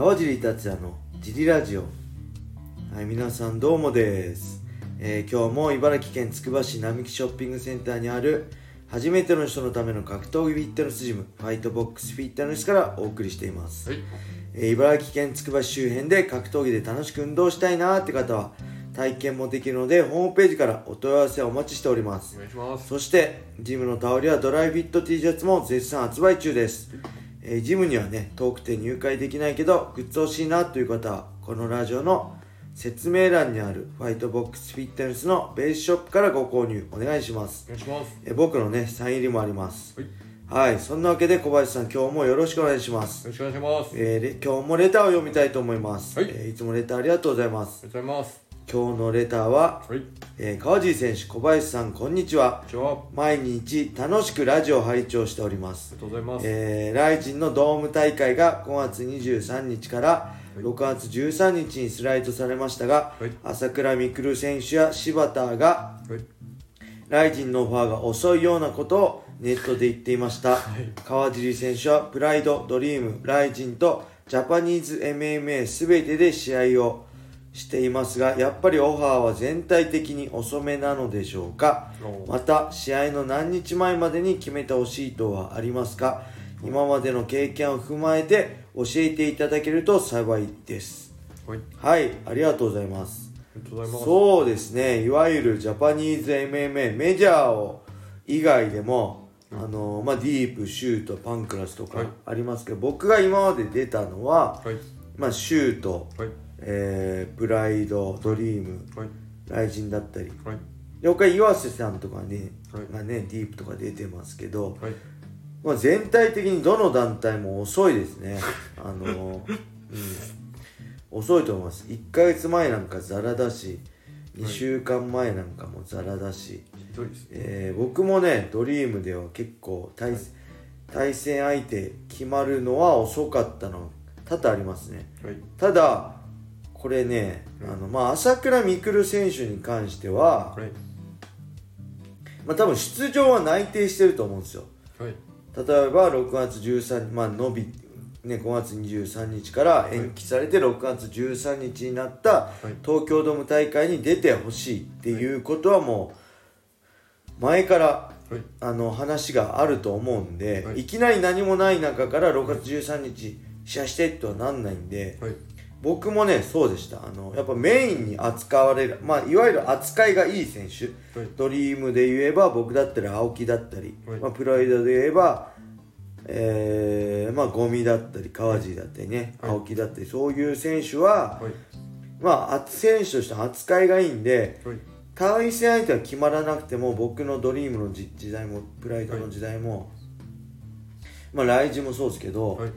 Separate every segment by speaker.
Speaker 1: 川尻達也のジリラジオ。はい皆さんどうもです、えー今日も茨城県つくば市並木ショッピングセンターにある初めての人のための格闘技フィットネスジムファイトボックスフィットネスからお送りしています、
Speaker 2: はい。
Speaker 1: えー茨城県つくば市周辺で格闘技で楽しく運動したいなーって方は体験もできるのでホームページからお問い合わせをお待ちしております。
Speaker 2: お願いします。
Speaker 1: そしてジムのタオルやドライフィット T シャツも絶賛発売中です、えージムにはね遠くて入会できないけどグッズ欲しいなという方はこのラジオの説明欄にあるファイトボックスフィットネスのベースショップからご購入お願いします
Speaker 2: お願いします。
Speaker 1: えー僕のねサイン入りもあります
Speaker 2: はい。
Speaker 1: はいそんなわけで小林さん今日もよろしくお願いします
Speaker 2: よろしくお願いします。
Speaker 1: えーれ今日もレターを読みたいと思います、
Speaker 2: はい
Speaker 1: えーいつもレターありがとうございます
Speaker 2: ありがとうございます。
Speaker 1: 今日のレターは、
Speaker 2: はい。
Speaker 1: えー川尻選手小林さんこんにちは
Speaker 2: こんにちは。あ
Speaker 1: 毎日楽しくラジオを拝聴しております
Speaker 2: りがとうございます。
Speaker 1: えー、ライジンのドーム大会が5月23日から
Speaker 2: い
Speaker 1: 6月13日にスライドされましたが、
Speaker 2: はい
Speaker 1: 朝倉未来選手や柴田が
Speaker 2: はい。
Speaker 1: ライジンのオファーが遅いようなことをネットで言っていました、
Speaker 2: い
Speaker 1: 川尻選手はプライドドリームライジンとジャパニーズ MMA 全てで試合をしていますがやっぱりオファーは全体的に遅めなのでしょうか？また試合の何日前までに決めてほしいとはありますか？今までの経験を踏まえて教えていただけると幸いです。
Speaker 2: はい。
Speaker 1: はいありがとうございます。
Speaker 2: ありがとうございます。
Speaker 1: そうですね。いわゆるジャパニーズ MMA メジャーを以外でも、あのまあ、ディープシュートパンクラスとか
Speaker 2: はい。
Speaker 1: ありますけど、僕が今まで出たのは、
Speaker 2: はい。
Speaker 1: まあ、シュート、
Speaker 2: はい。
Speaker 1: えープライドドリーム
Speaker 2: はい。
Speaker 1: ライジンだったり
Speaker 2: はい。
Speaker 1: で他岩瀬さんとかね、
Speaker 2: はい
Speaker 1: がねディープとか出てますけど、
Speaker 2: はい。
Speaker 1: まあ、全体的にどの団体も遅いですね あの、うん、遅いと思います1ヶ月前なんかザラだし2週間前なんかもザラだし、
Speaker 2: ひどい。
Speaker 1: えー僕もねドリームでは結構対,、対戦相手決まるのは遅かったの多々ありますね
Speaker 2: はい。
Speaker 1: ただこれね、あのまあ、朝倉未来選手に関しては、
Speaker 2: はい。
Speaker 1: まあ、多分出場は内定してると思うんですよ
Speaker 2: はい。
Speaker 1: 例えば6月13日まあ伸びね5月23日から延期されて6月13日になった
Speaker 2: い
Speaker 1: 東京ドーム大会に出てほしいっていうことはもう前から
Speaker 2: はい。
Speaker 1: あの話があると思うんで、
Speaker 2: はい
Speaker 1: い、きなり何もない中から6月13日試合してとはなんないんで
Speaker 2: はい。
Speaker 1: 僕もねそうでしたあのやっぱメインに扱われる、まあ、いわゆる扱いがいい選手
Speaker 2: はい。
Speaker 1: ドリームで言えば僕だったら青木だったり、
Speaker 2: はい
Speaker 1: まあ、プライドで言えば、えーまあ、ゴミだったり川尻だったりね、
Speaker 2: はい
Speaker 1: 青木だったりそういう選手は、
Speaker 2: はい。
Speaker 1: まああ選手として扱いがいいんで
Speaker 2: はい。
Speaker 1: 対戦相手は決まらなくても僕のドリームの時時代もプライドの時代も、まあライジもそうですけど、
Speaker 2: はい。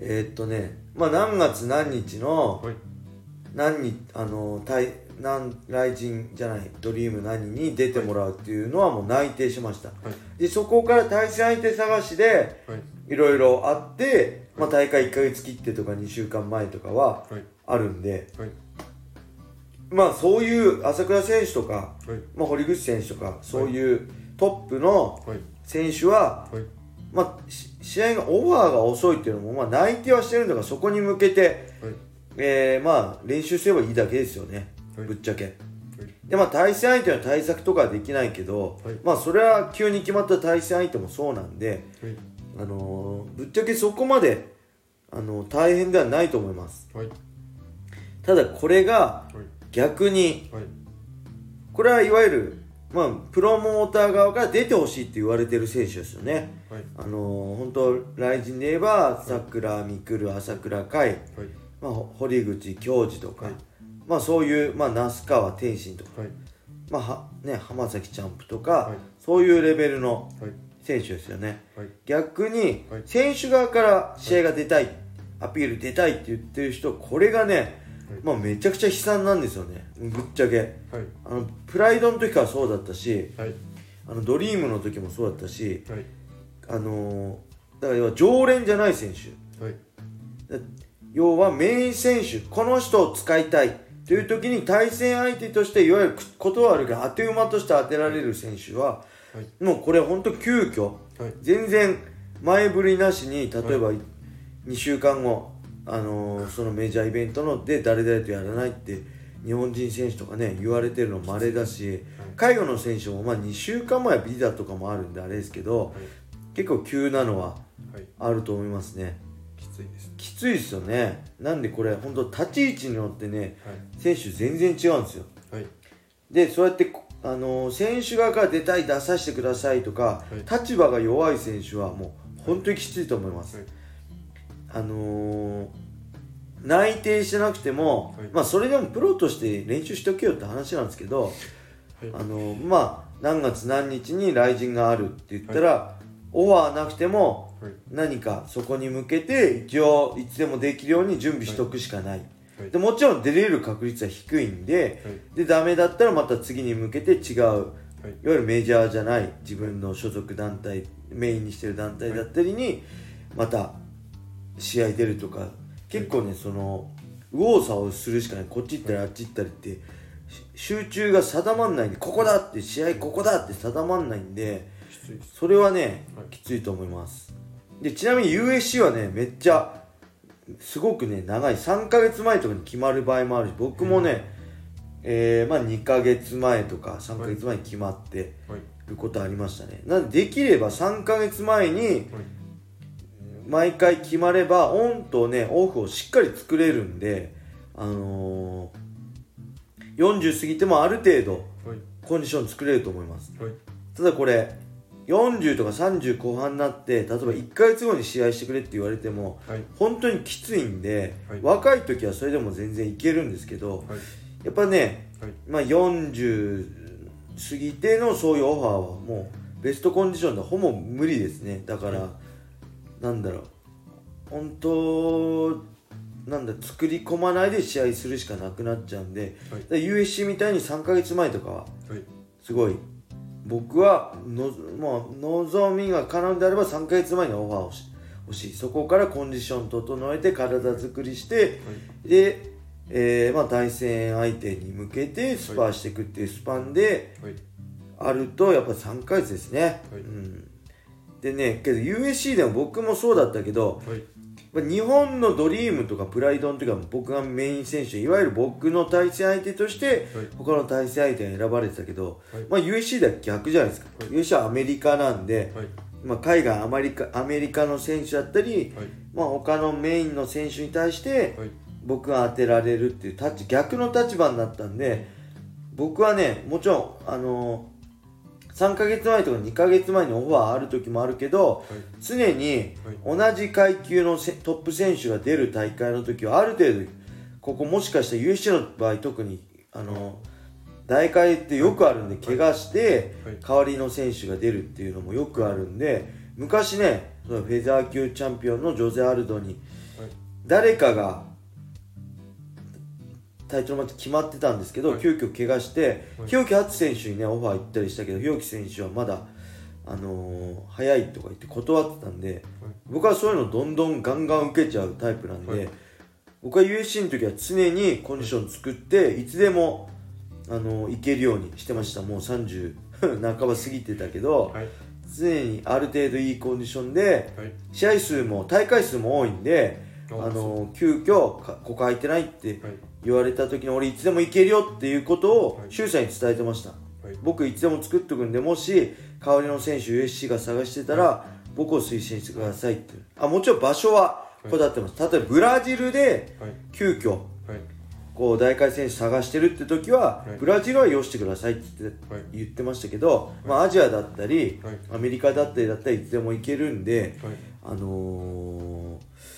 Speaker 1: えーっとねまあ何月何日の、
Speaker 2: はい。
Speaker 1: 何にあの対何来人じゃないドリーム何に出てもらうっていうのはもう内定しました、
Speaker 2: はい。
Speaker 1: でそこから対戦相手探しで
Speaker 2: はい。
Speaker 1: いろいろあって、まあ、大会1ヶ月切ってとか2週間前とかは
Speaker 2: はい。
Speaker 1: あるんで
Speaker 2: はい。
Speaker 1: まあそういう朝倉選手とか、
Speaker 2: はい。
Speaker 1: まあ、堀口選手とかそういうトップの
Speaker 2: はい。
Speaker 1: 選手は、
Speaker 2: はい。
Speaker 1: まあ、し試合がオファーが遅いっていうのも、まあ、内定はしてるんだからそこに向けて、
Speaker 2: はい。
Speaker 1: えーまあ練習すればいいだけですよね、
Speaker 2: はい
Speaker 1: ぶっちゃけ。でまあ対戦相手の対策とかはできないけど、
Speaker 2: はい
Speaker 1: まあそれは急に決まった対戦相手もそうなんで、
Speaker 2: はい。
Speaker 1: あのーぶっちゃけそこまで、あのー大変ではないと思います
Speaker 2: はい。
Speaker 1: ただこれが
Speaker 2: はい。
Speaker 1: 逆に
Speaker 2: はい。
Speaker 1: これはいわゆる、まあ、プロモーター側から出てほしいって言われてる選手ですよね
Speaker 2: はい。
Speaker 1: あのー本当来人で言えば桜未来朝倉海、
Speaker 2: はい。
Speaker 1: まあ、ほ堀口恭司とか、
Speaker 2: はい
Speaker 1: まあそういう、まあ、那須川天心とか
Speaker 2: はい。
Speaker 1: まあはね、浜崎チャンプとか、
Speaker 2: はい
Speaker 1: そういうレベルの
Speaker 2: はい。
Speaker 1: 選手ですよね
Speaker 2: はい。
Speaker 1: 逆に
Speaker 2: はい
Speaker 1: 選手側から試合が出たい、アピール出たいって言ってる人これがね、
Speaker 2: はい
Speaker 1: まあ、めちゃくちゃ悲惨なんですよねぶっちゃけ
Speaker 2: はい。
Speaker 1: あのプライドの時からそうだったし
Speaker 2: はい。
Speaker 1: あのドリームの時もそうだったし
Speaker 2: はい。
Speaker 1: あのーだから要は常連じゃない選手
Speaker 2: はい。
Speaker 1: だ要はメイン選手この人を使いたいという時に対戦相手としていわゆる断るが当て馬として当てられる選手は
Speaker 2: はい。
Speaker 1: もうこれ本当急遽
Speaker 2: はい。
Speaker 1: 全然前振りなしに例えば2週間後あのーそのメジャーイベントので誰々とやらないって日本人選手とかね言われてるの稀だし海外の選手もまあ2週間前はビザとかもあるんであれですけど結構急なのは
Speaker 2: はい。
Speaker 1: あると思いますね。
Speaker 2: きついですね。
Speaker 1: きついですよね。なんでこれ本当立ち位置によってね
Speaker 2: はい。
Speaker 1: 選手全然違うんですよ。
Speaker 2: はい。
Speaker 1: でそうやってこあのー選手側から出たい出させてくださいとか、
Speaker 2: はい。
Speaker 1: 立場が弱い選手はもう本当にきついと思います、
Speaker 2: はい
Speaker 1: あのー内定してなくても、
Speaker 2: はい。
Speaker 1: まあそれでもプロとして練習しとけよって話なんですけど、
Speaker 2: はい。
Speaker 1: あのーまあ何月何日に来陣があるって言ったら、オファーなくても
Speaker 2: はい。
Speaker 1: 何かそこに向けて一応いつでもできるように準備しとくしかない、
Speaker 2: はい。
Speaker 1: でもちろん出れる確率は低いんで、
Speaker 2: はい。
Speaker 1: でダメだったらまた次に向けて違う
Speaker 2: はい。
Speaker 1: いわゆるメジャーじゃない自分の所属団体メインにしてる団体だったりにまた試合出るとか結構ねその右往左往するしかない。こっち行ったりあっち行ったりってし集中が定まんないんでここだって試合ここだって定まんないんでそれはね
Speaker 2: はい
Speaker 1: きついと思います。でちなみに USC はねめっちゃすごくね長い。3ヶ月前とかに決まる場合もあるし僕もね、えーまあ2ヶ月前とか3ヶ月前に決まって
Speaker 2: はい。
Speaker 1: ることありましたね。なんでできれば3ヶ月前に
Speaker 2: はい
Speaker 1: 毎回決まればオンとねオフをしっかり作れるんであのー、40過ぎてもある程度
Speaker 2: はい。
Speaker 1: コンディション作れると思います。
Speaker 2: はい。
Speaker 1: ただこれ40とか30後半になって例えば1ヶ月後に試合してくれって言われても
Speaker 2: はい。
Speaker 1: 本当にきついんで、
Speaker 2: はい。
Speaker 1: 若い時はそれでも全然いけるんですけど
Speaker 2: はい。
Speaker 1: やっぱね、
Speaker 2: はい。
Speaker 1: まあ、40過ぎてのそういうオファーはもうベストコンディションでほぼ無理ですね。だから、なんだろう。本当なんだ作り込まないで試合するしかなくなっちゃうんで、
Speaker 2: はい。
Speaker 1: USC みたいに3ヶ月前とかは
Speaker 2: はい。
Speaker 1: すごい。僕はの、まあ、望みが叶うんであれば3ヶ月前にオファーをし欲しい。そこからコンディション整えて体作りしてで、えーまあ、対戦相手に向けてスパーしていくっていうスパンで
Speaker 2: はい。
Speaker 1: あるとやっぱ3ヶ月ですね、
Speaker 2: はい。
Speaker 1: うん、でねけど USC でも僕もそうだったけど
Speaker 2: はい。
Speaker 1: まあ日本のドリームとかプライドの時は僕がメイン選手いわゆる僕の対戦相手として
Speaker 2: はい。
Speaker 1: 他の対戦相手が選ばれてたけど、
Speaker 2: はい。
Speaker 1: まあ、USC では逆じゃないですか、
Speaker 2: はい。
Speaker 1: USC はアメリカなんで、
Speaker 2: はい。
Speaker 1: まあ、海外アメリカアメリカの選手だったり、
Speaker 2: はい。
Speaker 1: まあ、他のメインの選手に対して
Speaker 2: はい。
Speaker 1: 僕が当てられるっていう立ち逆の立場になったんで僕はねもちろんあの3ヶ月前とか2ヶ月前にオファーある時もあるけど
Speaker 2: はい。
Speaker 1: 常に同じ階級のせトップ選手が出る大会の時はある程度ここもしかしたら USC の場合特にあの大会ってよくあるんで怪我して
Speaker 2: はい。
Speaker 1: 代わりの選手が出るっていうのもよくあるんで昔ねフェザー級チャンピオンのジョゼ・アルドに
Speaker 2: はい。
Speaker 1: 誰かがタイトルマッチ決まってたんですけど、
Speaker 2: はい。
Speaker 1: 急遽怪我して、
Speaker 2: はい。
Speaker 1: 日置初選手にねオファー行ったりしたけど日置選手はまだ、あのー早いとか言って断ってたんで、僕はそういうのどんどんガンガン受けちゃうタイプなんで、
Speaker 2: はい。
Speaker 1: 僕は USC の時は常にコンディション作っていつでも、あのー行けるようにしてました。もう30 半ば過ぎてたけど、
Speaker 2: はい。
Speaker 1: 常にある程度いいコンディションで
Speaker 2: はい。
Speaker 1: 試合数も大会数も多いんであ
Speaker 2: あ
Speaker 1: の急遽かここ空いてないって
Speaker 2: はい。
Speaker 1: 言われた時に俺いつでも行けるよっていうことを
Speaker 2: はい。
Speaker 1: 周さんに伝えてました、
Speaker 2: はい。
Speaker 1: 僕いつでも作っとくんでもし代わりの選手 USC が探してたら、僕を推薦してくださいって。あもちろん場所はこだわってます、例えばブラジルで
Speaker 2: はい。
Speaker 1: 急遽
Speaker 2: はい。
Speaker 1: こう大会選手探してるって時は、
Speaker 2: はい。
Speaker 1: ブラジルはよしてくださいって言って,、ましたけど、まあ、アジアだったり、
Speaker 2: はい。
Speaker 1: アメリカだったりだったらいつでも行けるんで、
Speaker 2: はい。
Speaker 1: あのーい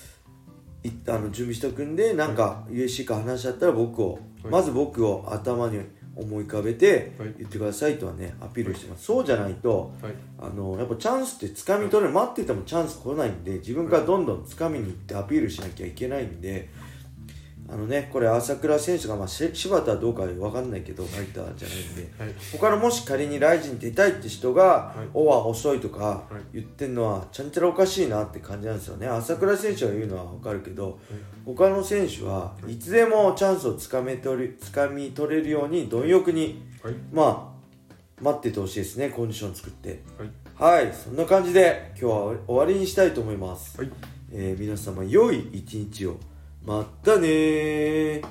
Speaker 1: あの準備しておくんでなんか USC から話しちゃったら僕を、
Speaker 2: はい。
Speaker 1: まず僕を頭に思い浮かべて
Speaker 2: はい。
Speaker 1: 言ってくださいとはねアピールしてます、そうじゃないと
Speaker 2: はい。
Speaker 1: あのやっぱチャンスって掴み取れる待っててもチャンス来ないんで自分からどんどん掴みに行ってアピールしなきゃいけないんであのねこれ朝倉選手が、まあ、し柴田はどうか分かんないけどファイターじゃないんで。
Speaker 2: はい。
Speaker 1: 他のもし仮にライジン出たいって人が、
Speaker 2: はい。
Speaker 1: オは遅いとか
Speaker 2: はい。
Speaker 1: 言ってんのはちゃんちゃらおかしいなって感じなんですよね。朝倉選手が言うのは分かるけど他の選手はい。つでもチャンスをつかめ取りつかみ取れるように貪欲に
Speaker 2: はい。
Speaker 1: まあ待っててほしいですねコンディション作って。
Speaker 2: はい。
Speaker 1: はいそんな感じで今日は終わりにしたいと思います、
Speaker 2: はい。
Speaker 1: えー皆様良い一日をまったね